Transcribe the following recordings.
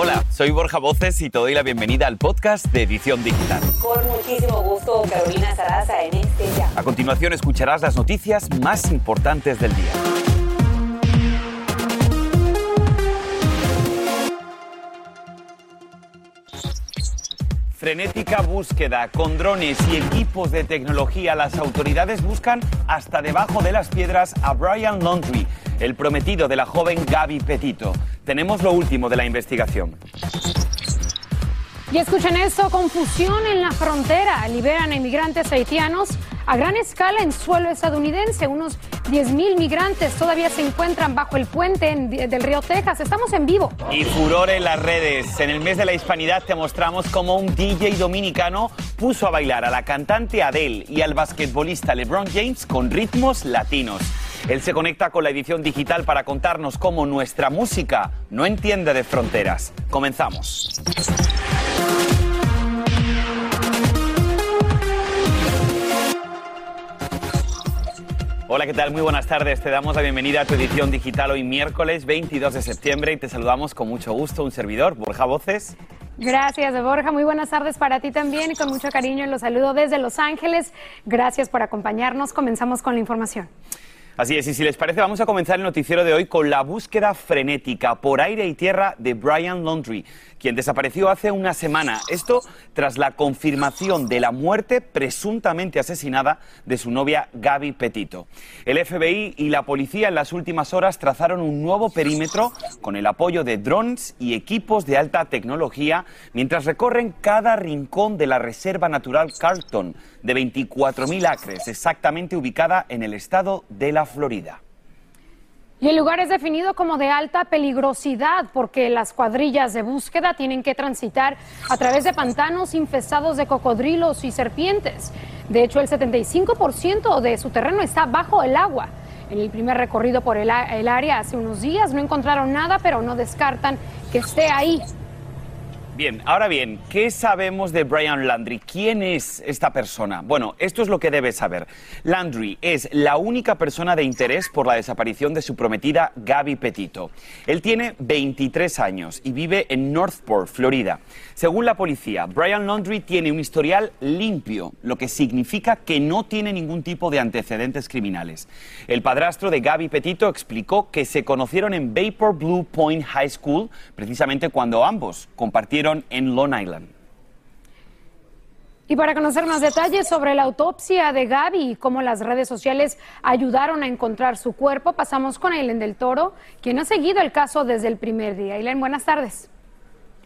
Hola, soy Borja Voces y te doy la bienvenida al podcast de Edición Digital. Con muchísimo gusto, Carolina Sarasa en este ya. A continuación escucharás las noticias más importantes del día. Frenética búsqueda con drones y equipos de tecnología. Las autoridades buscan hasta debajo de las piedras a Brian Laundrie, el prometido de la joven Gaby Petito. Tenemos lo último de la investigación. Y escuchen esto, confusión en la frontera. Liberan a inmigrantes haitianos a gran escala en suelo estadounidense. Unos 10.000 migrantes todavía se encuentran bajo el puente en- del río Texas. Estamos en vivo. Y furor en las redes. En el mes de la hispanidad te mostramos cómo un DJ dominicano puso a bailar a la cantante Adele y al basquetbolista LeBron James con ritmos latinos. Él se conecta con la edición digital para contarnos cómo nuestra música no entiende de fronteras. Comenzamos. Hola, ¿qué tal? Muy buenas tardes. Te damos la bienvenida a tu edición digital hoy miércoles 22 de septiembre y te saludamos con mucho gusto un servidor, Borja Voces. Gracias, Borja. Muy buenas tardes para ti también y con mucho cariño los saludo desde Los Ángeles. Gracias por acompañarnos. Comenzamos con la información. Así es, y si les parece, vamos a comenzar el noticiero de hoy con la búsqueda frenética por aire y tierra de Brian Laundrie, quien desapareció hace una semana. Esto tras la confirmación de la muerte presuntamente asesinada de su novia Gaby Petito. El FBI y la policía en las últimas horas trazaron un nuevo perímetro con el apoyo de drones y equipos de alta tecnología mientras recorren cada rincón de la Reserva Natural Carlton de 24.000 acres, exactamente ubicada en el estado de la Florida. Y el lugar es definido como de alta peligrosidad porque las cuadrillas de búsqueda tienen que transitar a través de pantanos infestados de cocodrilos y serpientes. De hecho, el 75% de su terreno está bajo el agua. En el primer recorrido por el, área hace unos días no encontraron nada, pero no descartan que esté ahí. Bien, ahora bien, ¿qué sabemos de Brian Landry? ¿Quién es esta persona? Bueno, esto es lo que debes saber. Landry es la única persona de interés por la desaparición de su prometida Gaby Petito. Él tiene 23 años y vive en Northport, Florida. Según la policía, Brian Landry tiene un historial limpio, lo que significa que no tiene ningún tipo de antecedentes criminales. El padrastro de Gaby Petito explicó que se conocieron en Vapor Blue Point High School precisamente cuando ambos compartieron en Long Island. Y para conocer más detalles sobre la autopsia de Gaby y cómo las redes sociales ayudaron a encontrar su cuerpo, pasamos con Aileen del Toro, quien ha seguido el caso desde el primer día. Aileen, buenas tardes.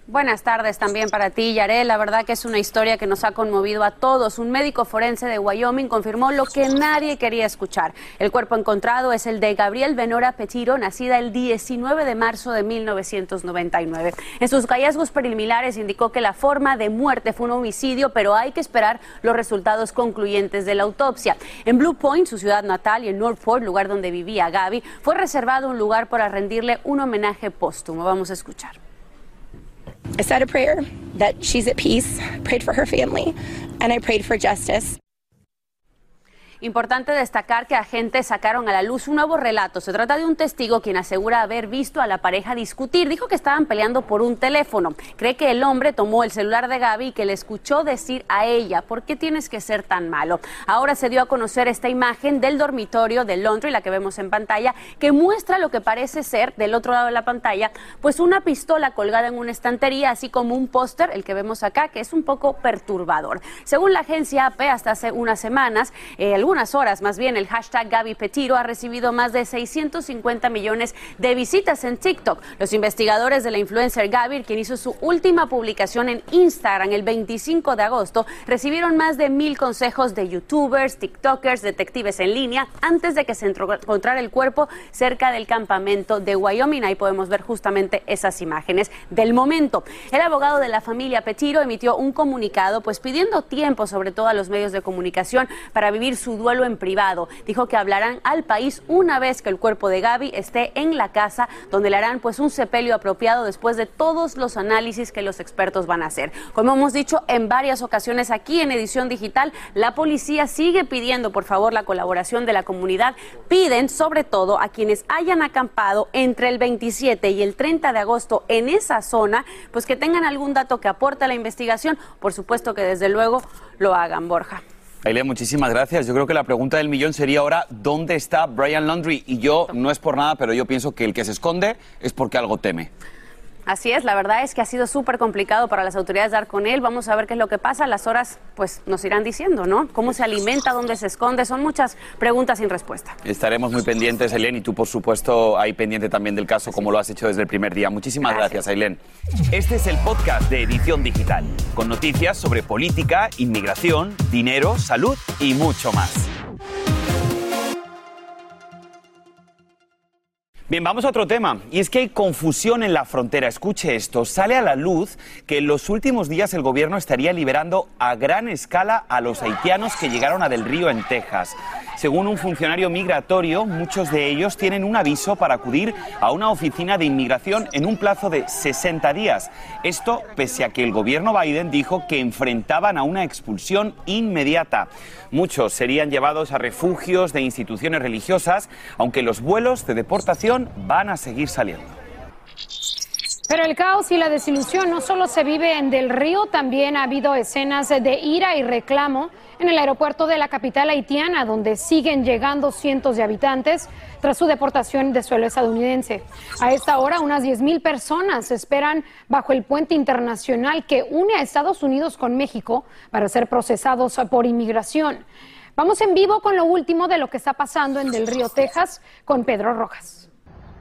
Buenas tardes también para ti, Yarel. La verdad que es una historia que nos ha conmovido a todos. Un médico forense de Wyoming confirmó lo que nadie quería escuchar. El cuerpo encontrado es el de Gabriel Benora Petiro, nacida el 19 de marzo de 1999. En sus hallazgos preliminares indicó que la forma de muerte fue un homicidio, pero hay que esperar los resultados concluyentes de la autopsia. En Blue Point, su ciudad natal, y en Northport, lugar donde vivía Gaby, fue reservado un lugar para rendirle un homenaje póstumo. Vamos a escuchar. I said a prayer that she's at peace, prayed for her family, and I prayed for justice. Importante destacar que agentes sacaron a la luz un nuevo relato. Se trata de un testigo quien asegura haber visto a la pareja discutir. Dijo que estaban peleando por un teléfono. Cree que el hombre tomó el celular de Gaby y que le escuchó decir a ella, ¿por qué tienes que ser tan malo? Ahora se dio a conocer esta imagen del dormitorio de Laundry, la que vemos en pantalla, que muestra lo que parece ser, del otro lado de la pantalla, pues una pistola colgada en una estantería, así como un póster, el que vemos acá, que es un poco perturbador. Según la agencia AP, hasta hace unas semanas, eh, algunas horas más bien, el hashtag Gaby Petiro ha recibido más de 650 millones de visitas en TikTok. Los investigadores de la influencer Gaby, quien hizo su última publicación en Instagram el 25 de agosto, recibieron más de mil consejos de youtubers, tiktokers, detectives en línea, antes de que se encontrara el cuerpo cerca del campamento de Wyoming. Ahí podemos ver justamente esas imágenes del momento. El abogado de la familia Petiro emitió un comunicado pues pidiendo tiempo sobre todo a los medios de comunicación para vivir su duelo en privado. Dijo que hablarán al país una vez que el cuerpo de Gaby esté en la casa, donde le harán pues un sepelio apropiado después de todos los análisis que los expertos van a hacer. Como hemos dicho en varias ocasiones aquí en Edición Digital, la policía sigue pidiendo por favor la colaboración de la comunidad. Piden sobre todo a quienes hayan acampado entre el 27 y el 30 de agosto en esa zona, pues que tengan algún dato que aporte a la investigación. Por supuesto que desde luego lo hagan, Borja. Ailea, muchísimas gracias. Yo creo que la pregunta del millón sería ahora, ¿dónde está Brian Laundry? Y yo, no es por nada, pero yo pienso que el que se esconde es porque algo teme. Así es, la verdad es que ha sido súper complicado para las autoridades dar con él. Vamos a ver qué es lo que pasa. Las horas, pues, nos irán diciendo, ¿no? ¿Cómo se alimenta? ¿Dónde se esconde? Son muchas preguntas sin respuesta. Estaremos muy pendientes, Ailén, y tú, por supuesto, ahí pendiente también del caso, como lo has hecho desde el primer día. Muchísimas gracias, Ailén. Este es el podcast de Edición Digital, con noticias sobre política, inmigración, dinero, salud y mucho más. Bien, vamos a otro tema. Y es que hay confusión en la frontera. Escuche esto. Sale a la luz que en los últimos días el gobierno estaría liberando a gran escala a los haitianos que llegaron a Del Río en Texas. Según un funcionario migratorio, muchos de ellos tienen un aviso para acudir a una oficina de inmigración en un plazo de 60 días. Esto pese a que el gobierno Biden dijo que enfrentaban a una expulsión inmediata. Muchos serían llevados a refugios de instituciones religiosas, aunque los vuelos de deportación van a seguir saliendo. Pero el caos y la desilusión no solo se vive en Del Río, también ha habido escenas de ira y reclamo en el aeropuerto de la capital haitiana, donde siguen llegando cientos de habitantes tras su deportación de suelo estadounidense. A esta hora, unas 10.000 personas esperan bajo el puente internacional que une a Estados Unidos con México para ser procesados por inmigración. Vamos en vivo con lo último de lo que está pasando en Del Río, Texas, con Pedro Rojas.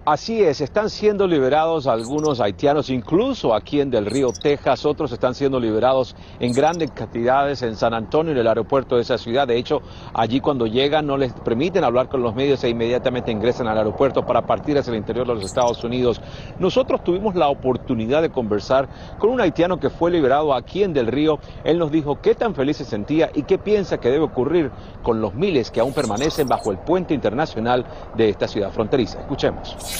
Así es, están siendo liberados algunos haitianos, incluso aquí en Del Río, Texas, otros están siendo liberados en grandes cantidades en San Antonio, en el aeropuerto de esa ciudad. De hecho, allí cuando llegan no les permiten hablar con los medios e inmediatamente ingresan al aeropuerto para partir hacia el interior de los Estados Unidos. Nosotros tuvimos la oportunidad de conversar con un haitiano que fue liberado aquí en Del Río. Él nos dijo qué tan feliz se sentía y qué piensa que debe ocurrir con los miles que aún permanecen bajo el puente internacional de esta ciudad fronteriza. Escuchemos.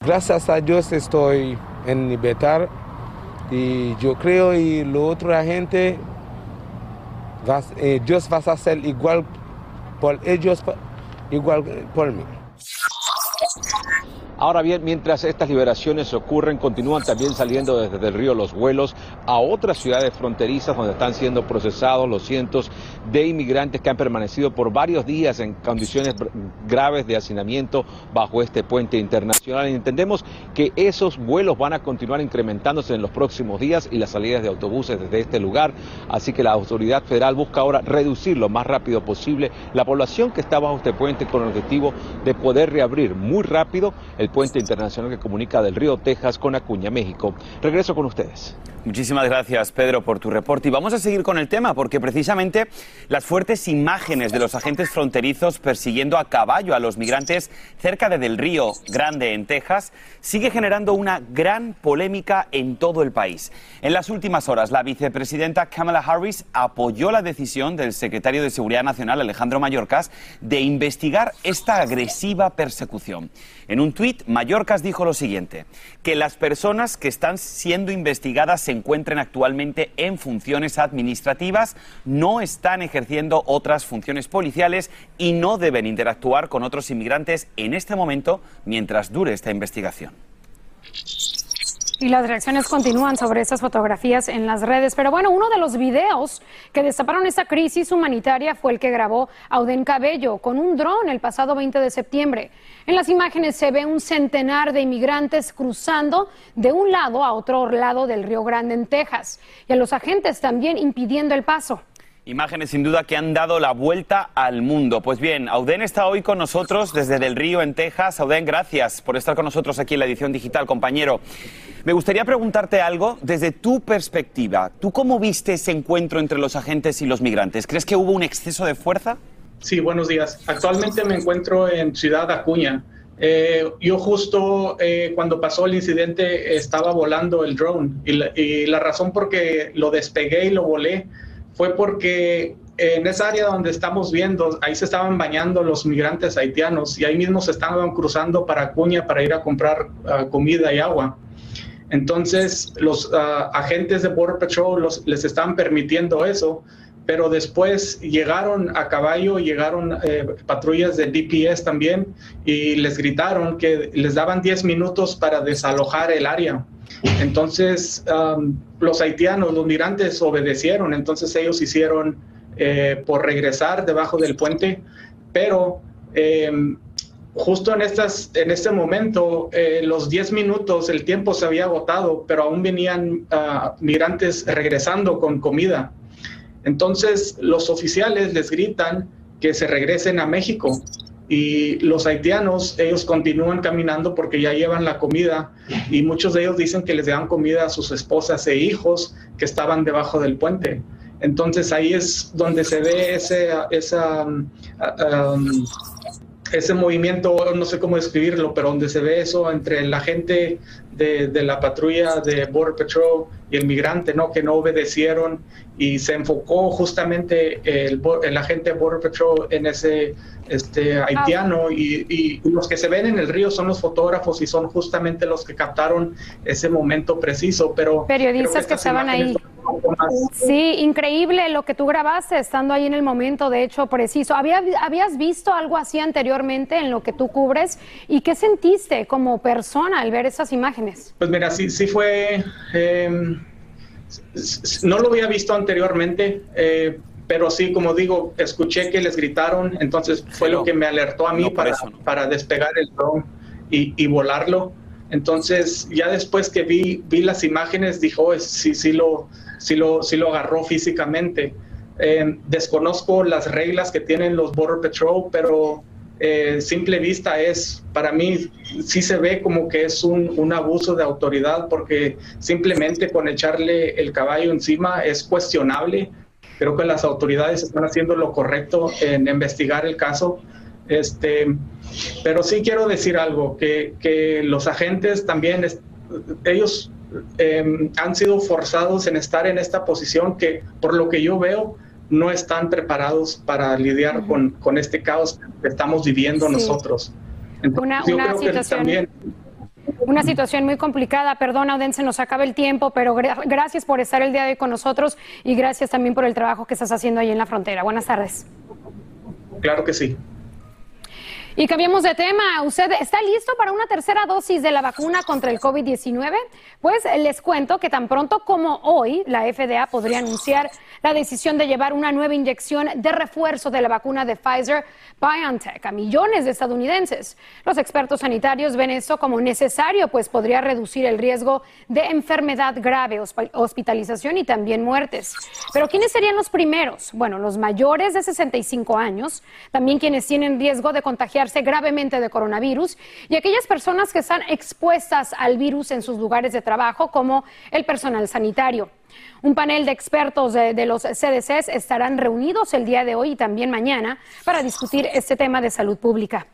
Gracias a Dios estoy en libertad y yo creo y lo otro la gente, eh, Dios va a hacer igual por ellos, igual por mí. Ahora bien, mientras estas liberaciones ocurren, continúan también saliendo desde el río los vuelos a otras ciudades fronterizas donde están siendo procesados los cientos de inmigrantes que han permanecido por varios días en condiciones graves de hacinamiento bajo este puente internacional. Entendemos que esos vuelos van a continuar incrementándose en los próximos días y las salidas de autobuses desde este lugar. Así que la autoridad federal busca ahora reducir lo más rápido posible la población que está bajo este puente con el objetivo de poder reabrir muy rápido el puente internacional que comunica del río Texas con Acuña, México. Regreso con ustedes. Muchísimas gracias, Pedro, por tu reporte. Y vamos a seguir con el tema, porque precisamente las fuertes imágenes de los agentes fronterizos persiguiendo a caballo a los migrantes cerca de Del Río Grande, en Texas, sigue generando una gran polémica en todo el país. En las últimas horas, la vicepresidenta Kamala Harris apoyó la decisión del secretario de Seguridad Nacional, Alejandro Mayorkas, de investigar esta agresiva persecución. En un tuit, Mayorkas dijo lo siguiente, que las personas que están siendo investigadas se encuentren actualmente en funciones administrativas, no están ejerciendo otras funciones policiales y no deben interactuar con otros inmigrantes en este momento mientras dure esta investigación. Y las reacciones continúan sobre esas fotografías en las redes. Pero bueno, uno de los videos que destaparon esta crisis humanitaria fue el que grabó Auden Cabello con un dron el pasado 20 de septiembre. En las imágenes se ve un centenar de inmigrantes cruzando de un lado a otro lado del Río Grande en Texas y a los agentes también impidiendo el paso. Imágenes sin duda que han dado la vuelta al mundo. Pues bien, Auden está hoy con nosotros desde Del Río, en Texas. Auden, gracias por estar con nosotros aquí en la edición digital, compañero. Me gustaría preguntarte algo desde tu perspectiva. ¿Tú cómo viste ese encuentro entre los agentes y los migrantes? ¿Crees que hubo un exceso de fuerza? Sí, buenos días. Actualmente me encuentro en Ciudad Acuña. Eh, yo justo eh, cuando pasó el incidente estaba volando el drone y la, razón por que lo despegué y lo volé fue porque en esa área donde estamos viendo, ahí se estaban bañando los migrantes haitianos y ahí mismo se estaban cruzando para Acuña para ir a comprar ah, comida y agua. Entonces, los ah, agentes de Border Patrol les estaban permitiendo eso, pero después llegaron a caballo, llegaron eh, patrullas de DPS también y les gritaron que les daban 10 minutos para desalojar el área. Entonces, los haitianos, los migrantes obedecieron, entonces ellos hicieron eh, por regresar debajo del puente, pero em, justo en, estas, en este momento, eh, los 10 minutos, el tiempo se había agotado, pero aún venían ah, migrantes regresando con comida. Entonces los oficiales les gritan que se regresen a México y los haitianos, ellos continúan caminando porque ya llevan la comida y muchos de ellos dicen que les dan comida a sus esposas e hijos que estaban debajo del puente. Entonces ahí es donde se ve esa, um, um, ese movimiento, no sé cómo describirlo, pero donde se ve eso entre la gente de, de, la patrulla de Border Patrol y el migrante, ¿no? Que no obedecieron y se enfocó justamente el, el agente de Border Patrol en ese este, haitiano y, y, los que se ven en el río son los fotógrafos y son justamente los que captaron ese momento preciso, pero... Periodistas que, estaban ahí. Sí, increíble lo que tú grabaste estando ahí en el momento, de hecho, preciso. ¿Había, ¿Habías visto algo así anteriormente en lo que tú cubres? ¿Y qué sentiste como persona al ver esas imágenes? Pues mira, sí, sí fue... Em, no lo había visto anteriormente, eh, pero sí, como digo, escuché que les gritaron, entonces fue lo que me alertó a mí para, para despegar el dron y, volarlo. Entonces, ya después que vi, vi las imágenes, dijo, sí, sí lo, sí lo, sí lo agarró físicamente. Eh, desconozco las reglas que tienen los Border Patrol, pero eh, simple vista es, para mí, sí se ve como que es un, un, abuso de autoridad, porque simplemente con echarle el caballo encima es cuestionable Creo que las autoridades están haciendo lo correcto en investigar el caso. Este, pero sí quiero decir algo, que, que los agentes también, ellos em, han sido forzados en estar en esta posición que, por lo que yo veo, no están preparados para lidiar con, con, este caos que estamos viviendo nosotros. Entonces, yo creo que también una situación muy complicada. Perdona, Auden, se nos acaba el tiempo, pero gracias por estar el día de hoy con nosotros y gracias también por el trabajo que estás haciendo ahí en la frontera. Buenas tardes. Claro que sí. Y cambiamos de tema. ¿Usted está listo para una tercera dosis de la vacuna contra el COVID-19? Pues les cuento que tan pronto como hoy, la FDA podría anunciar la decisión de llevar una nueva inyección de refuerzo de la vacuna de Pfizer BioNTech a millones de estadounidenses. Los expertos sanitarios ven esto como necesario, pues podría reducir el riesgo de enfermedad grave, hospitalización y también muertes. Pero ¿quiénes serían los primeros? Bueno, los mayores de 65 años, también quienes tienen riesgo de contagiarse gravemente de coronavirus y aquellas personas que están expuestas al virus en sus lugares de trabajo, como el personal sanitario. Un panel de expertos de, los CDCs estarán reunidos el día de hoy y también mañana para discutir este tema de salud pública.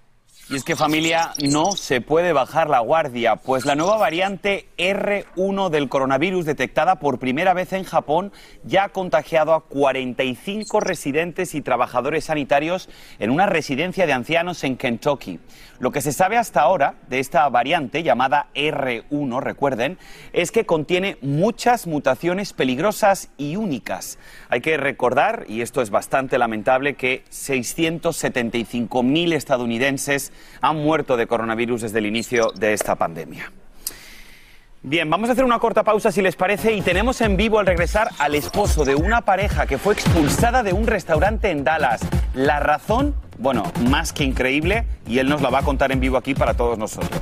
Y es que familia, no se puede bajar la guardia, pues la nueva variante R1 del coronavirus detectada por primera vez en Japón ya ha contagiado a 45 residentes y trabajadores sanitarios en una residencia de ancianos en Kentucky. Lo que se sabe hasta ahora de esta variante llamada R1, recuerden, es que contiene muchas mutaciones peligrosas y únicas. Hay que recordar, y esto es bastante lamentable, que 675.000 estadounidenses han muerto de coronavirus desde el inicio de esta pandemia. Bien, vamos a hacer una corta pausa si les parece y tenemos en vivo al regresar al esposo de una pareja que fue expulsada de un restaurante en Dallas. La razón, bueno, más que increíble y él nos la va a contar en vivo aquí para todos nosotros.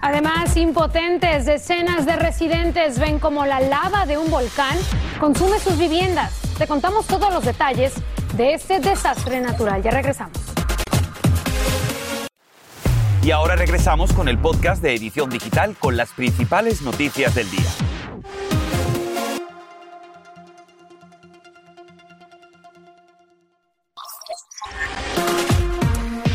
Además, impotentes, decenas de residentes ven como la lava de un volcán consume sus viviendas. Te contamos todos los detalles de este desastre natural. Ya regresamos. Y ahora regresamos con el podcast de Edición Digital con las principales noticias del día.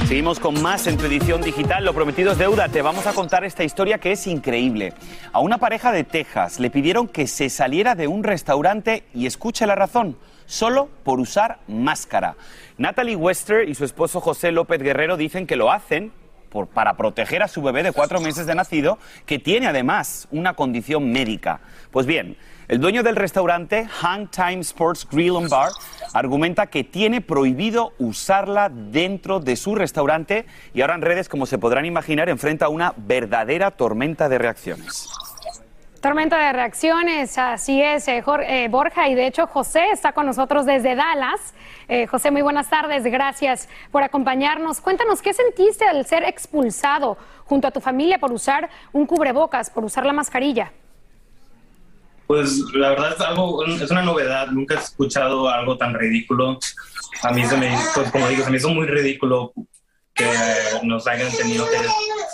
Seguimos con más en tu edición digital. Lo prometido es deuda. Te vamos a contar esta historia que es increíble. A una pareja de Texas le pidieron que se saliera de un restaurante y escuche la razón solo por usar máscara. Natalie Wester y su esposo José López Guerrero dicen que lo hacen para proteger a su bebé de cuatro meses de nacido, que tiene además una condición médica. Pues bien, el dueño del restaurante, Hang Time Sports Grill and Bar, argumenta que tiene prohibido usarla dentro de su restaurante y ahora en redes, como se podrán imaginar, enfrenta una verdadera tormenta de reacciones. Tormenta de reacciones, así es, eh, Jor- eh, Borja, y de hecho José está con nosotros desde Dallas. Eh, José, muy buenas tardes, gracias por acompañarnos. Cuéntanos, ¿qué sentiste al ser expulsado junto a tu familia por usar un cubrebocas, por usar la mascarilla? Pues la verdad es algo, es una novedad, nunca he escuchado algo tan ridículo. A mí se me, pues como digo, se me hizo muy ridículo que nos hayan tenido que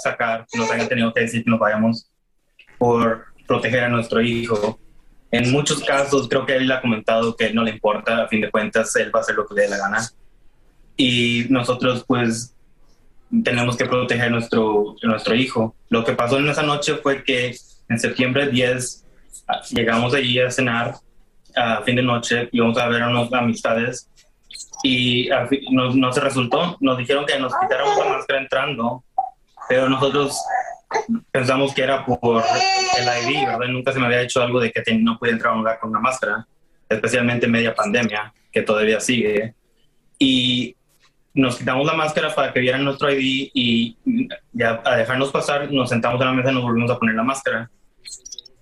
sacar, nos hayan tenido que decir que nos vayamos por proteger a nuestro hijo. En muchos casos creo que él ha comentado que no le importa, a fin de cuentas él va a hacer lo que le dé la gana. Y nosotros pues tenemos que proteger a nuestro, a nuestro hijo. Lo que pasó en esa noche fue que en septiembre 10 ah, llegamos allí a cenar a fin de noche, íbamos a ver a unas amistades y no, no se resultó. Nos dijeron que nos quitáramos la máscara entrando, pero nosotros pensamos que era por el ID, ¿verdad? Nunca se me había hecho algo de que te- no puede entrar a un lugar con una máscara, especialmente en media pandemia, que todavía sigue. Y nos quitamos la máscara para que vieran nuestro ID y ya a dejarnos pasar, nos sentamos en la mesa y nos volvimos a poner la máscara.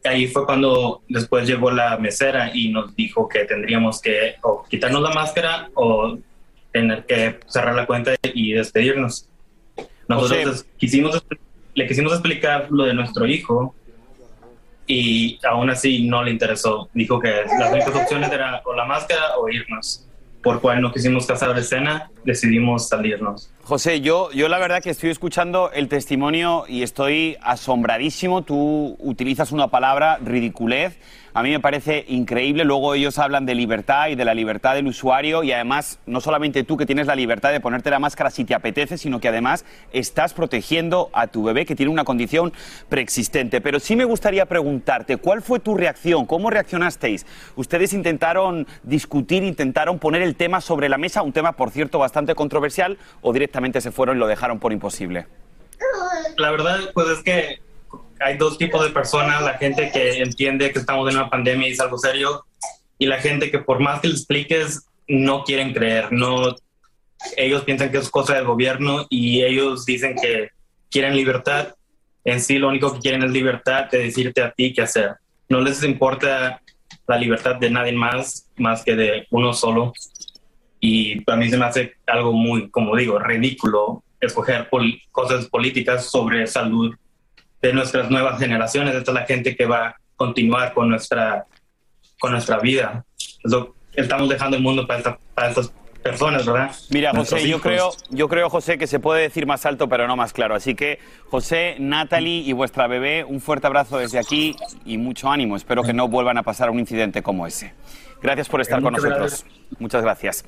Ahí fue cuando después llegó la mesera y nos dijo que tendríamos que o quitarnos la máscara o tener que cerrar la cuenta y despedirnos. Nosotros José. quisimos, le quisimos explicar lo de nuestro hijo y aún así no le interesó. Dijo que las únicas opciones eran o la máscara o irnos. Por cual no quisimos casar escena, decidimos salirnos. José, yo, yo la verdad que estoy escuchando el testimonio y estoy asombradísimo. Tú utilizas una palabra, ridiculez. A mí me parece increíble. Luego ellos hablan de libertad y de la libertad del usuario y además no solamente tú que tienes la libertad de ponerte la máscara si te apetece, sino que además estás protegiendo a tu bebé que tiene una condición preexistente. Pero sí me gustaría preguntarte, ¿cuál fue tu reacción? ¿Cómo reaccionasteis? Ustedes intentaron discutir, intentaron poner el tema sobre la mesa, un tema por cierto bastante controversial, o directamente se fueron y lo dejaron por imposible. La verdad, pues es que hay dos tipos de personas, la gente que entiende que estamos en una pandemia y es algo serio, y la gente que por más que le expliques, no quieren creer, no, ellos piensan que es cosa del gobierno y ellos dicen que quieren libertad, en sí lo único que quieren es libertad de decirte a ti qué hacer. No les importa la libertad de nadie más, más que de uno solo. Y para mí se me hace algo muy, como digo, ridículo escoger pol- cosas políticas sobre salud de nuestras nuevas generaciones. Esta es la gente que va a continuar con nuestra, con nuestra vida. Eso- estamos dejando el mundo para, esta- para estas personas, ¿verdad? Mira, José, yo creo, yo creo, José, que se puede decir más alto, pero no más claro. Así que, José, Natalie y vuestra bebé, un fuerte abrazo desde aquí y mucho ánimo. Espero que no vuelvan a pasar un incidente como ese. Gracias por estar con nosotros. Muchas gracias.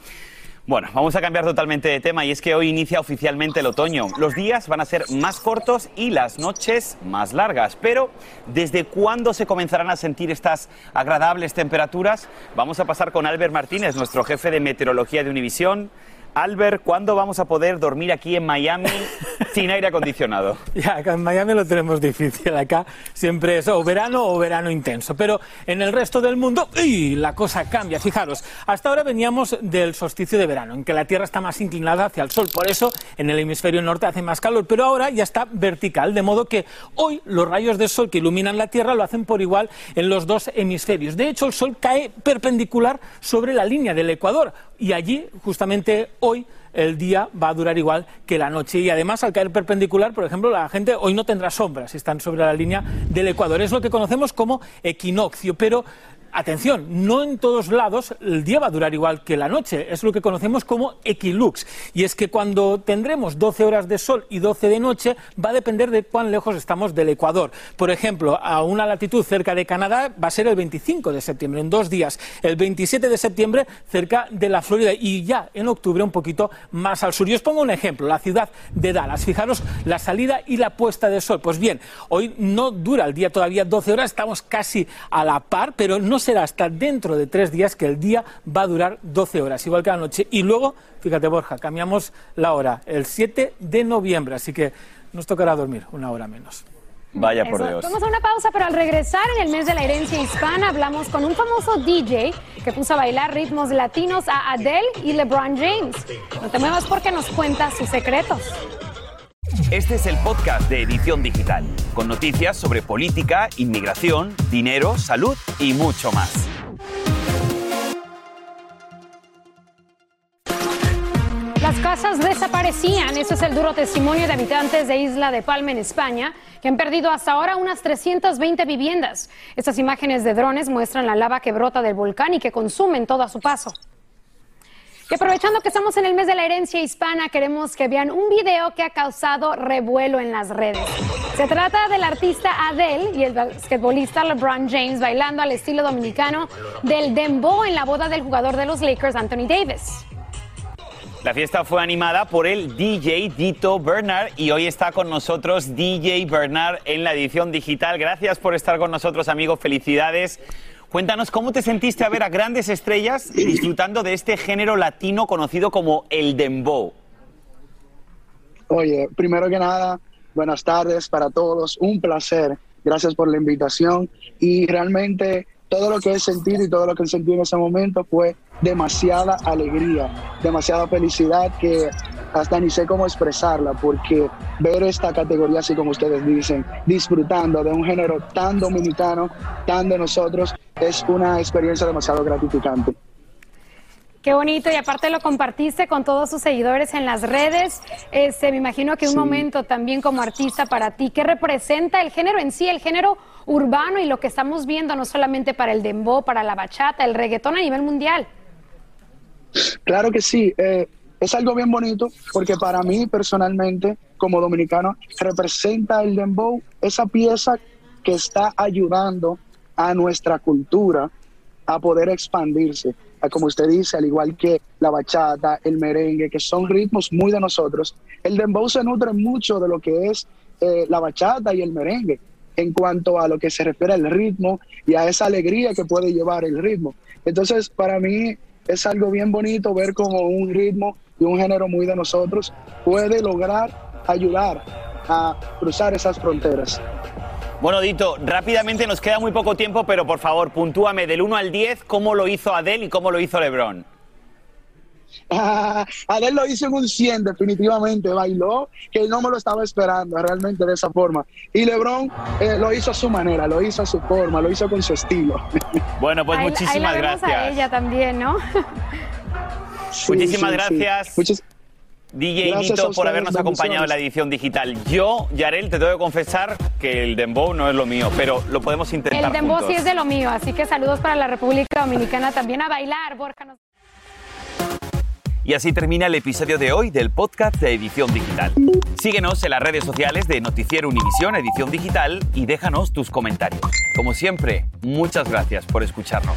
Bueno, vamos a cambiar totalmente de tema y es que hoy inicia oficialmente el otoño. Los días van a ser más cortos y las noches más largas. Pero, ¿desde cuándo se comenzarán a sentir estas agradables temperaturas? Vamos a pasar con Albert Martínez, nuestro jefe de meteorología de Univisión. Albert, ¿cuándo vamos a poder dormir aquí en Miami sin aire acondicionado? Ya, acá en Miami lo tenemos difícil. Acá siempre es o verano o verano intenso. Pero en el resto del mundo, ¡uy! la cosa cambia. Fijaros, hasta ahora veníamos del solsticio de verano, en que la Tierra está más inclinada hacia el Sol. Por eso en el hemisferio norte hace más calor. Pero ahora ya está vertical, de modo que hoy los rayos de Sol que iluminan la Tierra lo hacen por igual en los dos hemisferios. De hecho, el Sol cae perpendicular sobre la línea del Ecuador. Y allí, justamente hoy, el día va a durar igual que la noche. Y además, al caer perpendicular, por ejemplo, la gente hoy no tendrá sombras si están sobre la línea del Ecuador. Es lo que conocemos como equinoccio. Pero Atención, no en todos lados el día va a durar igual que la noche, es lo que conocemos como equilux. Y es que cuando tendremos 12 horas de sol y 12 de noche va a depender de cuán lejos estamos del Ecuador. Por ejemplo, a una latitud cerca de Canadá va a ser el 25 de septiembre, en dos días. El 27 de septiembre cerca de la Florida y ya en octubre un poquito más al sur. Y os pongo un ejemplo, la ciudad de Dallas. Fijaros la salida y la puesta de sol. Pues bien, hoy no dura el día todavía 12 horas, estamos casi a la par, pero no será hasta dentro de tres días que el día va a durar 12 horas, igual que la noche. Y luego, fíjate Borja, cambiamos la hora, el 7 de noviembre, así que nos tocará dormir una hora menos. Vaya por Eso. Dios. Vamos a una pausa, pero al regresar en el mes de la herencia hispana hablamos con un famoso DJ que puso a bailar ritmos latinos a Adele y LeBron James. No te muevas porque nos cuenta sus secretos. Este es el podcast de Edición Digital, con noticias sobre política, inmigración, dinero, salud y mucho más. Las casas desaparecían. Ese es el duro testimonio de habitantes de Isla de Palma en España, que han perdido hasta ahora unas 320 viviendas. Estas imágenes de drones muestran la lava que brota del volcán y que consumen todo a su paso. Y aprovechando que estamos en el mes de la herencia hispana, queremos que vean un video que ha causado revuelo en las redes. Se trata del artista Adele y el basquetbolista LeBron James bailando al estilo dominicano del dembow en la boda del jugador de los Lakers, Anthony Davis. La fiesta fue animada por el DJ Dito Bernard y hoy está con nosotros DJ Bernard en la edición digital. Gracias por estar con nosotros, amigo. Felicidades. Cuéntanos cómo te sentiste a ver a grandes estrellas disfrutando de este género latino conocido como el dembow. Oye, primero que nada, buenas tardes para todos. Un placer. Gracias por la invitación. Y realmente todo lo que he sentido y todo lo que sentí en ese momento fue demasiada alegría, demasiada felicidad que hasta ni sé cómo expresarla, porque ver esta categoría, así como ustedes dicen, disfrutando de un género tan dominicano, tan de nosotros, es una experiencia demasiado gratificante. Qué bonito, y aparte lo compartiste con todos sus seguidores en las redes. Este, me imagino que un Sí. momento también como artista para ti, ¿qué representa el género en sí, el género urbano y lo que estamos viendo, no solamente para el dembow, para la bachata, el reggaetón a nivel mundial? Claro que sí, eh, es algo bien bonito porque para mí personalmente, como dominicano, representa el dembow esa pieza que está ayudando a nuestra cultura a poder expandirse. Ah, Como usted dice, al igual que la bachata, el merengue, que son ritmos muy de nosotros, el dembow se nutre mucho de lo que es eh, la bachata y el merengue en cuanto a lo que se refiere al ritmo y a esa alegría que puede llevar el ritmo. Entonces, para mí es algo bien bonito ver cómo un ritmo y un género muy de nosotros puede lograr ayudar a cruzar esas fronteras. Bueno, Dito, rápidamente nos queda muy poco tiempo, pero por favor, puntúame del 1 al 10 cómo lo hizo Adele y cómo lo hizo LeBron. Ah, Adele lo hizo en un 100, definitivamente, bailó, que no me lo estaba esperando realmente de esa forma. Y LeBron eh, lo hizo a su manera, lo hizo a su forma, lo hizo con su estilo. Bueno, pues Ahí- ahí muchísimas la vemos a gracias. ella también, ¿no? Muchísimas Sí, sí, sí. gracias. Muchas- DJ Gracias a Dito por habernos acompañado en la edición digital. Yo, Yarel, te tengo que confesar que el dembow no es lo mío, pero lo podemos intentar El dembow juntos. sí es de lo mío, así que saludos para la República Dominicana también a bailar, Borja. nos- Y así termina el episodio de hoy del podcast de Edición Digital. Síguenos en las redes sociales de Noticiero Univisión Edición Digital y déjanos tus comentarios. Como siempre, muchas gracias por escucharnos.